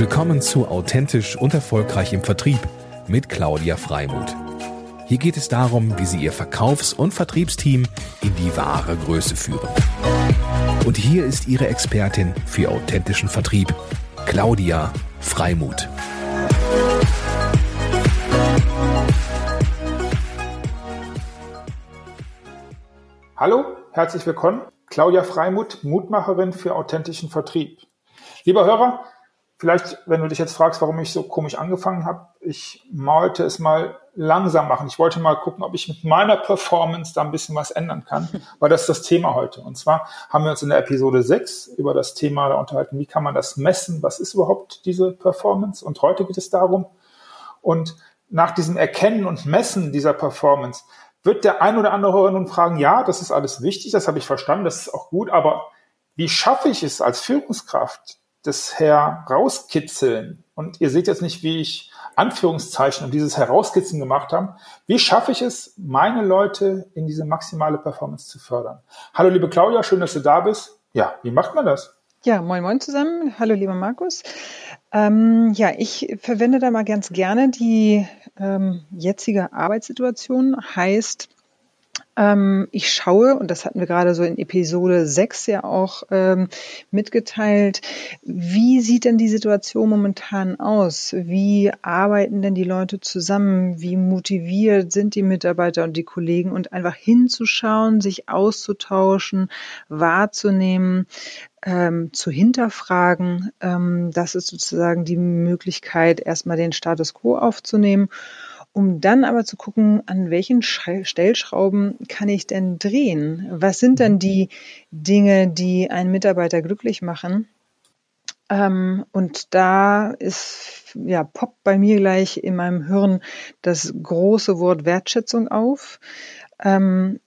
Willkommen zu Authentisch und Erfolgreich im Vertrieb mit Claudia Freimuth. Hier geht es darum, wie Sie Ihr Verkaufs- und Vertriebsteam in die wahre Größe führen. Und hier ist Ihre Expertin für authentischen Vertrieb, Claudia Freimuth. Hallo, herzlich willkommen. Claudia Freimuth, Mutmacherin für authentischen Vertrieb. Lieber Hörer, Vielleicht, wenn du dich jetzt fragst, warum ich so komisch angefangen habe, ich wollte es mal langsam machen. Ich wollte mal gucken, ob ich mit meiner Performance da ein bisschen was ändern kann, weil das ist das Thema heute. Und zwar haben wir uns in der Episode 6 über das Thema da unterhalten, wie kann man das messen, was ist überhaupt diese Performance? Und heute geht es darum. Und nach diesem Erkennen und Messen dieser Performance wird der ein oder andere nun fragen, ja, das ist alles wichtig, das habe ich verstanden, das ist auch gut, aber wie schaffe ich es als Führungskraft, das Herauskitzeln, und ihr seht jetzt nicht, wie ich Anführungszeichen und dieses Herauskitzeln gemacht habe, wie schaffe ich es, meine Leute in diese maximale Performance zu fördern? Hallo liebe Claudia, schön, dass du da bist. Ja, wie macht man das? Ja, moin moin zusammen. Hallo lieber Markus. Ähm, ja, ich verwende da mal ganz gerne die ähm, jetzige Arbeitssituation. Heißt, ich schaue, und das hatten wir gerade so in Episode 6 ja auch ähm, mitgeteilt, wie sieht denn die Situation momentan aus? Wie arbeiten denn die Leute zusammen? Wie motiviert sind die Mitarbeiter und die Kollegen? Und einfach hinzuschauen, sich auszutauschen, wahrzunehmen, ähm, zu hinterfragen. Ähm, das ist sozusagen die Möglichkeit, erstmal den Status quo aufzunehmen um dann aber zu gucken, an welchen Stellschrauben kann ich denn drehen? Was sind denn die Dinge, die einen Mitarbeiter glücklich machen? Ähm, und da ist, ja, poppt bei mir gleich in meinem Hirn das große Wort Wertschätzung auf. Ähm,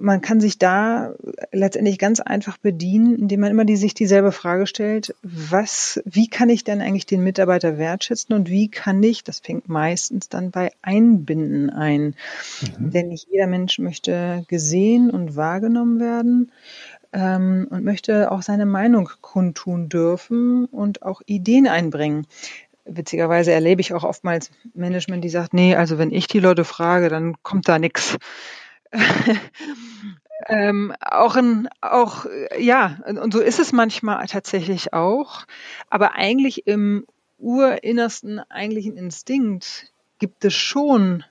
man kann sich da letztendlich ganz einfach bedienen, indem man immer die, sich dieselbe Frage stellt, was, wie kann ich denn eigentlich den Mitarbeiter wertschätzen und wie kann ich, das fängt meistens dann bei Einbinden ein. Mhm. Denn nicht jeder Mensch möchte gesehen und wahrgenommen werden ähm, und möchte auch seine Meinung kundtun dürfen und auch Ideen einbringen witzigerweise erlebe ich auch oftmals Management, die sagt, nee, also wenn ich die Leute frage, dann kommt da nichts. ähm, auch ein, auch, ja, und so ist es manchmal tatsächlich auch. Aber eigentlich im urinnersten eigentlichen Instinkt gibt es schon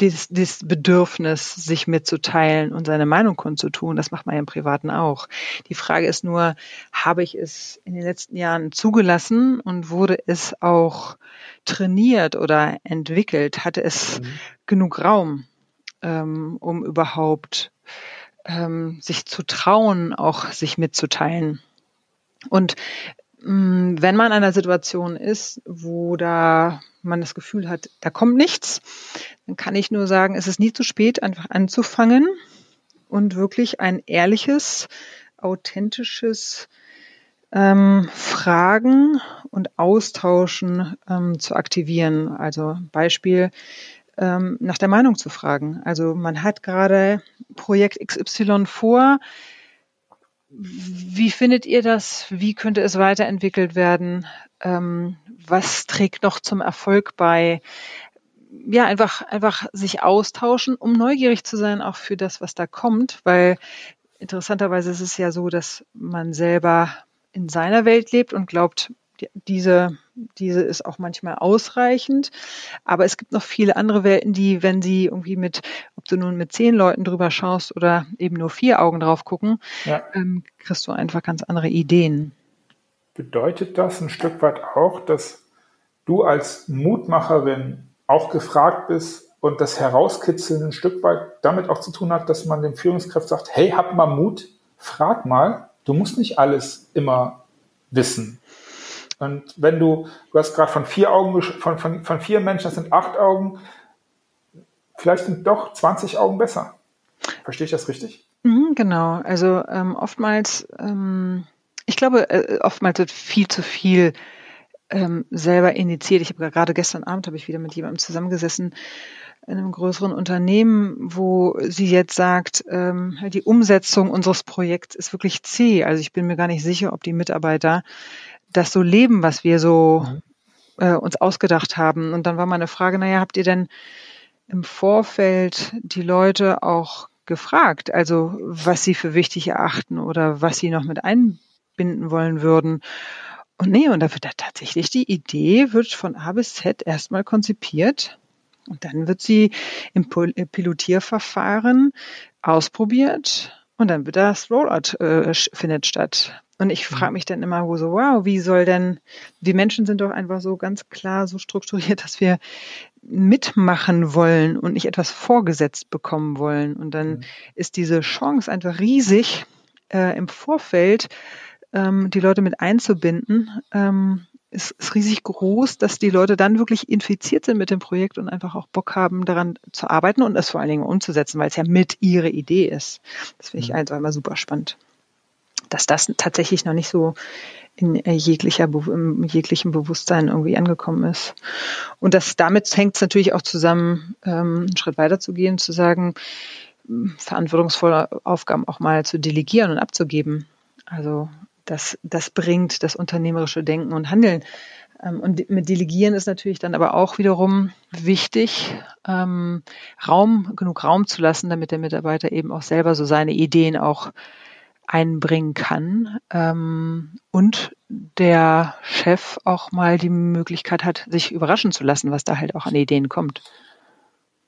dieses, dieses Bedürfnis, sich mitzuteilen und seine Meinung kundzutun. Das macht man ja im Privaten auch. Die Frage ist nur, habe ich es in den letzten Jahren zugelassen und wurde es auch trainiert oder entwickelt? Hatte es mhm. genug Raum? Ähm, um überhaupt ähm, sich zu trauen, auch sich mitzuteilen. Und mh, mm, wenn man in einer Situation ist, wo da man das Gefühl hat, da kommt nichts, dann kann ich nur sagen, es ist nie zu spät, einfach anzufangen und wirklich ein ehrliches, authentisches ähm, Fragen und Austauschen ähm, zu aktivieren. Also Beispiel, ähm, nach der Meinung zu fragen. Also man hat gerade Projekt XY vor. Wie findet ihr das? Wie könnte es weiterentwickelt werden? Ähm, was trägt noch zum Erfolg bei? Ja, einfach, einfach sich austauschen, um neugierig zu sein, auch für das, was da kommt, weil interessanterweise ist es ja so, dass man selber in seiner Welt lebt und glaubt, diese, diese ist auch manchmal ausreichend. Aber es gibt noch viele andere Welten, die, wenn sie irgendwie mit, ob du nun mit zehn Leuten drüber schaust oder eben nur vier Augen drauf gucken, ja. ähm, kriegst du einfach ganz andere Ideen. Bedeutet das ein Stück weit auch, dass du als Mutmacherin auch gefragt bist und das Herauskitzeln ein Stück weit damit auch zu tun hat, dass man dem Führungskraft sagt, hey, hab mal Mut, frag mal, du musst nicht alles immer wissen. Und wenn du, du hast gerade von vier Augen, von, von, von vier Menschen, das sind acht Augen, vielleicht sind doch 20 Augen besser. Verstehe ich das richtig? Mhm, genau. Also ähm, oftmals, ähm, ich glaube, äh, oftmals wird viel zu viel ähm, selber initiiert. Ich habe gerade gestern Abend habe ich wieder mit jemandem zusammengesessen in einem größeren Unternehmen, wo sie jetzt sagt, ähm, die Umsetzung unseres Projekts ist wirklich zäh. Also ich bin mir gar nicht sicher, ob die Mitarbeiter das so leben, was wir so äh, uns ausgedacht haben. Und dann war meine Frage, naja, habt ihr denn im Vorfeld die Leute auch gefragt, also was sie für wichtig erachten oder was sie noch mit einbinden wollen würden? Und nee, und da wird da tatsächlich die Idee wird von A bis Z erstmal konzipiert und dann wird sie im Pilotierverfahren ausprobiert und dann wird das Rollout äh, findet statt. Und ich frage mhm. mich dann immer wo so, wow, wie soll denn, die Menschen sind doch einfach so ganz klar so strukturiert, dass wir mitmachen wollen und nicht etwas vorgesetzt bekommen wollen. Und dann mhm. ist diese Chance einfach riesig, äh, im Vorfeld ähm, die Leute mit einzubinden. Ähm, ist, ist riesig groß, dass die Leute dann wirklich infiziert sind mit dem Projekt und einfach auch Bock haben, daran zu arbeiten und es vor allen Dingen umzusetzen, weil es ja mit ihre Idee ist. Das finde ich mhm. einfach immer super spannend. Dass das tatsächlich noch nicht so in jeglicher, im jeglichen Bewusstsein irgendwie angekommen ist. Und das damit hängt es natürlich auch zusammen, ähm, einen Schritt weiter zu gehen, zu sagen, verantwortungsvolle Aufgaben auch mal zu delegieren und abzugeben. Also das, das bringt das unternehmerische Denken und Handeln. Ähm, und mit Delegieren ist natürlich dann aber auch wiederum wichtig, ähm, Raum, genug Raum zu lassen, damit der Mitarbeiter eben auch selber so seine Ideen auch einbringen kann ähm, und der Chef auch mal die Möglichkeit hat, sich überraschen zu lassen, was da halt auch an Ideen kommt.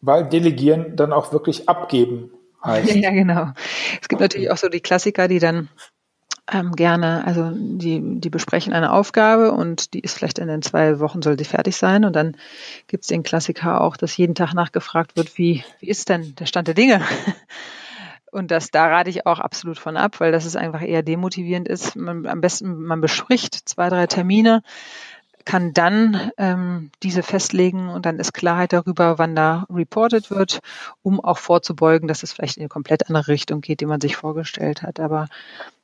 Weil Delegieren dann auch wirklich abgeben heißt. Ja, genau. Es gibt natürlich auch so die Klassiker, die dann ähm, gerne, also die, die besprechen eine Aufgabe und die ist vielleicht in den zwei Wochen soll sie fertig sein und dann gibt es den Klassiker auch, dass jeden Tag nachgefragt wird, wie, wie ist denn der Stand der Dinge? Und das, da rate ich auch absolut von ab, weil das ist einfach eher demotivierend ist. Man, am besten, man bespricht zwei, drei Termine, kann dann ähm, diese festlegen und dann ist Klarheit darüber, wann da reported wird, um auch vorzubeugen, dass es vielleicht in eine komplett andere Richtung geht, die man sich vorgestellt hat. Aber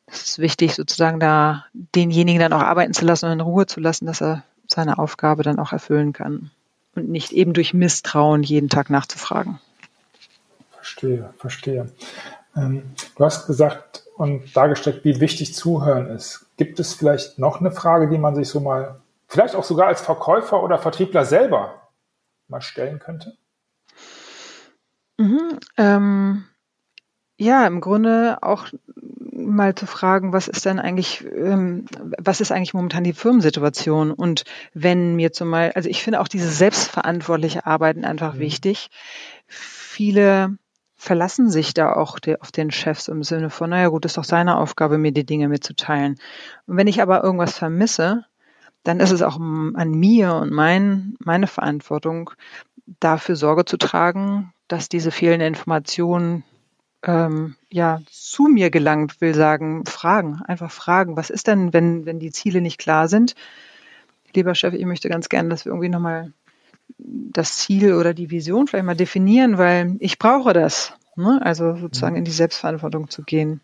es ist wichtig, sozusagen da denjenigen dann auch arbeiten zu lassen und in Ruhe zu lassen, dass er seine Aufgabe dann auch erfüllen kann. Und nicht eben durch Misstrauen jeden Tag nachzufragen. Verstehe, verstehe. Ähm, du hast gesagt und dargestellt, wie wichtig Zuhören ist. Gibt es vielleicht noch eine Frage, die man sich so mal, vielleicht auch sogar als Verkäufer oder Vertriebler selber mal stellen könnte? Mhm, ähm, ja, im Grunde auch mal zu fragen, was ist denn eigentlich, ähm, was ist eigentlich momentan die Firmensituation? Und wenn mir zumal, also ich finde auch diese selbstverantwortliche Arbeiten einfach mhm. wichtig. Viele verlassen sich da auch auf den Chefs im Sinne von, naja gut, ist doch seine Aufgabe, mir die Dinge mitzuteilen. Und wenn ich aber irgendwas vermisse, dann ist es auch an mir und mein, meine Verantwortung, dafür Sorge zu tragen, dass diese fehlenden Informationen ähm, ja zu mir gelangt, will sagen, fragen, einfach fragen. Was ist denn, wenn, wenn die Ziele nicht klar sind? Lieber Chef, ich möchte ganz gerne, dass wir irgendwie nochmal das Ziel oder die Vision vielleicht mal definieren, weil ich brauche das. Ne? Also sozusagen in die Selbstverantwortung zu gehen.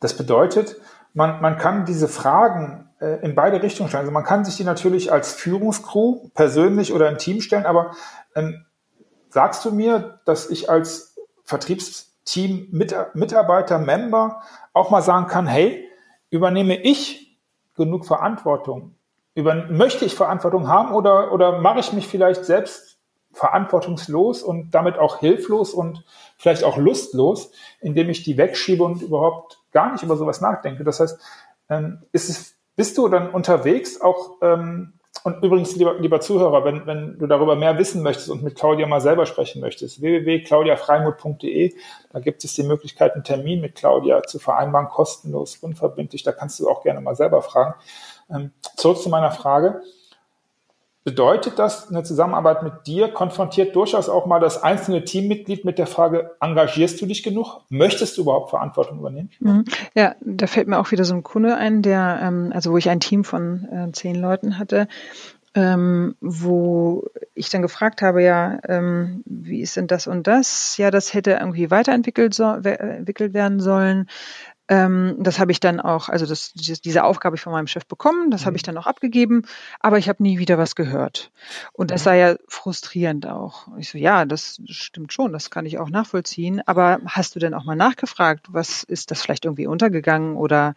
Das bedeutet, man, man kann diese Fragen äh, in beide Richtungen stellen. Also man kann sich die natürlich als Führungskrew persönlich oder im Team stellen, aber ähm, sagst du mir, dass ich als Vertriebsteam, Mitarbeiter, Member auch mal sagen kann, hey, übernehme ich genug Verantwortung? Über, möchte ich Verantwortung haben oder, oder mache ich mich vielleicht selbst verantwortungslos und damit auch hilflos und vielleicht auch lustlos, indem ich die wegschiebe und überhaupt gar nicht über sowas nachdenke. Das heißt, ähm, ist es, bist du dann unterwegs auch ähm, und übrigens, lieber, lieber Zuhörer, wenn, wenn du darüber mehr wissen möchtest und mit Claudia mal selber sprechen möchtest, www.claudiafreimut.de, da gibt es die Möglichkeit, einen Termin mit Claudia zu vereinbaren, kostenlos, unverbindlich. Da kannst du auch gerne mal selber fragen. Ähm, zurück zu meiner Frage. Bedeutet das, eine Zusammenarbeit mit dir konfrontiert durchaus auch mal das einzelne Teammitglied mit der Frage, engagierst du dich genug? Möchtest du überhaupt Verantwortung übernehmen? Mhm. Ja, da fällt mir auch wieder so ein Kunde ein, der, ähm, also wo ich ein Team von äh, zehn Leuten hatte, ähm, wo ich dann gefragt habe, ja, ähm, wie ist denn das und das? Ja, das hätte irgendwie weiterentwickelt so, entwickelt werden sollen. Ähm, das habe ich dann auch, also das, diese Aufgabe ich von meinem Chef bekommen, das mhm. habe ich dann auch abgegeben, aber ich habe nie wieder was gehört. Und das sei ja frustrierend auch. Ich so, ja, das stimmt schon, das kann ich auch nachvollziehen. Aber hast du denn auch mal nachgefragt, was ist das vielleicht irgendwie untergegangen oder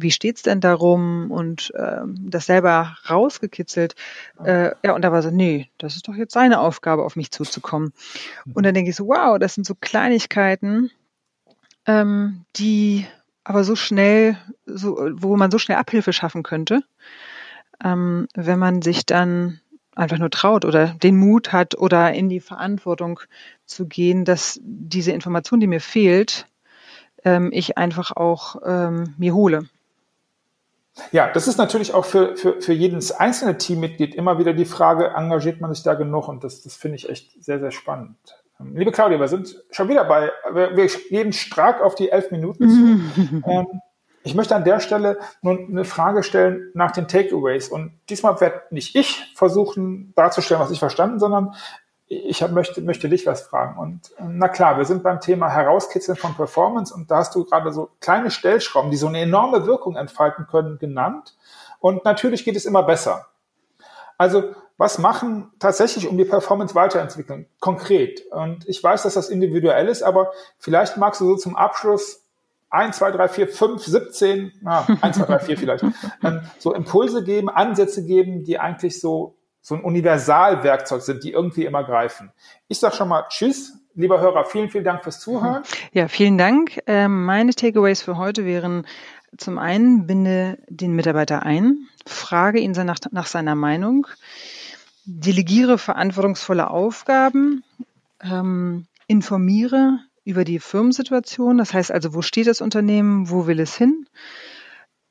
wie steht's denn darum und ähm, das selber rausgekitzelt. Äh, ja, und da war so, nee, das ist doch jetzt seine Aufgabe, auf mich zuzukommen. Und dann denke ich so, wow, das sind so Kleinigkeiten, ähm, die aber so schnell, so, wo man so schnell Abhilfe schaffen könnte, ähm, wenn man sich dann einfach nur traut oder den Mut hat oder in die Verantwortung zu gehen, dass diese Information, die mir fehlt, ähm, ich einfach auch ähm, mir hole. Ja, das ist natürlich auch für, für, für jedes einzelne Teammitglied immer wieder die Frage, engagiert man sich da genug? Und das, das finde ich echt sehr, sehr spannend. Liebe Claudia, wir sind schon wieder bei, wir, wir gehen stark auf die elf Minuten zu. ähm, ich möchte an der Stelle nun eine Frage stellen nach den Takeaways. Und diesmal werde nicht ich versuchen darzustellen, was ich verstanden, sondern ich hab, möchte, möchte dich was fragen. Und ähm, na klar, wir sind beim Thema Herauskitzeln von Performance und da hast du gerade so kleine Stellschrauben, die so eine enorme Wirkung entfalten können, genannt. Und natürlich geht es immer besser. Also was machen tatsächlich, um die Performance weiterentwickeln? Konkret. Und ich weiß, dass das individuell ist, aber vielleicht magst du so zum Abschluss 1, 2, 3, 4, 5, 17, na, 1, 2, 3, 4 vielleicht, ähm, so Impulse geben, Ansätze geben, die eigentlich so so ein Universalwerkzeug sind, die irgendwie immer greifen. Ich sage schon mal Tschüss, lieber Hörer, vielen, vielen Dank fürs Zuhören. Ja, vielen Dank. Ähm, meine Takeaways für heute wären zum einen, binde den Mitarbeiter ein, frage ihn nach, nach seiner Meinung, delegiere verantwortungsvolle Aufgaben, ähm, informiere über die Firmensituation, das heißt also, wo steht das Unternehmen, wo will es hin?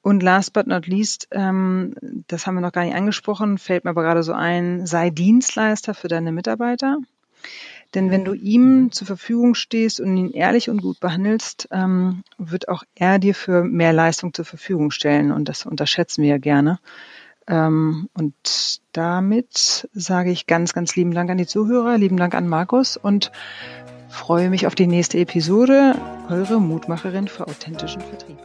Und last but not least, ähm, das haben wir noch gar nicht angesprochen, fällt mir aber gerade so ein, sei Dienstleister für deine Mitarbeiter. Denn wenn du ihm zur Verfügung stehst und ihn ehrlich und gut behandelst, ähm, wird auch er dir für mehr Leistung zur Verfügung stellen. Und das unterschätzen wir ja gerne. Ähm, und damit sage ich ganz, ganz lieben Dank an die Zuhörer, lieben Dank an Markus und freue mich auf die nächste Episode. Eure Mutmacherin für authentischen Vertrieb.